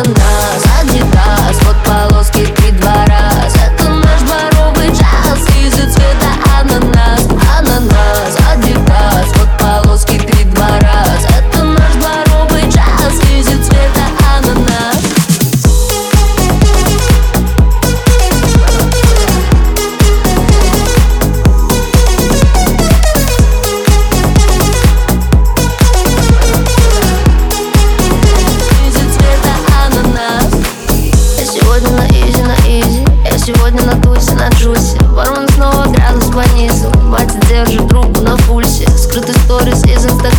Ананас, адидас, вот полоски три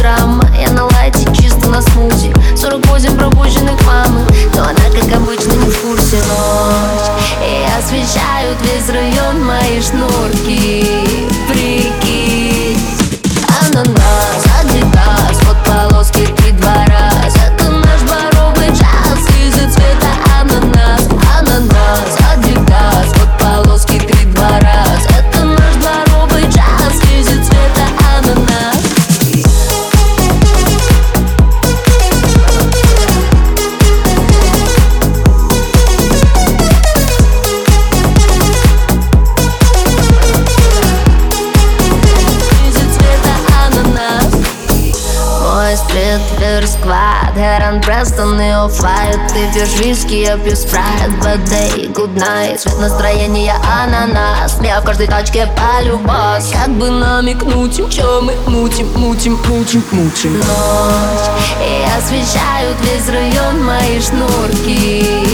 инстаграма Я на лайте, чисто на смузи 48 пропущенных мамы. Но она, как обычно, не в курсе ночь. И освещают весь район мои шнурки. Прикинь. Ананас, мой стрит сквад. Хэрон Престон и Оффайт Ты пьешь виски, я пью спрайт. Bad day, good night Цвет настроения ананас. Я в каждой тачке полюбас. Как бы намекнуть им, чё мы мутим, мутим, мутим, мутим. Ночь И освещают весь район мои шнурки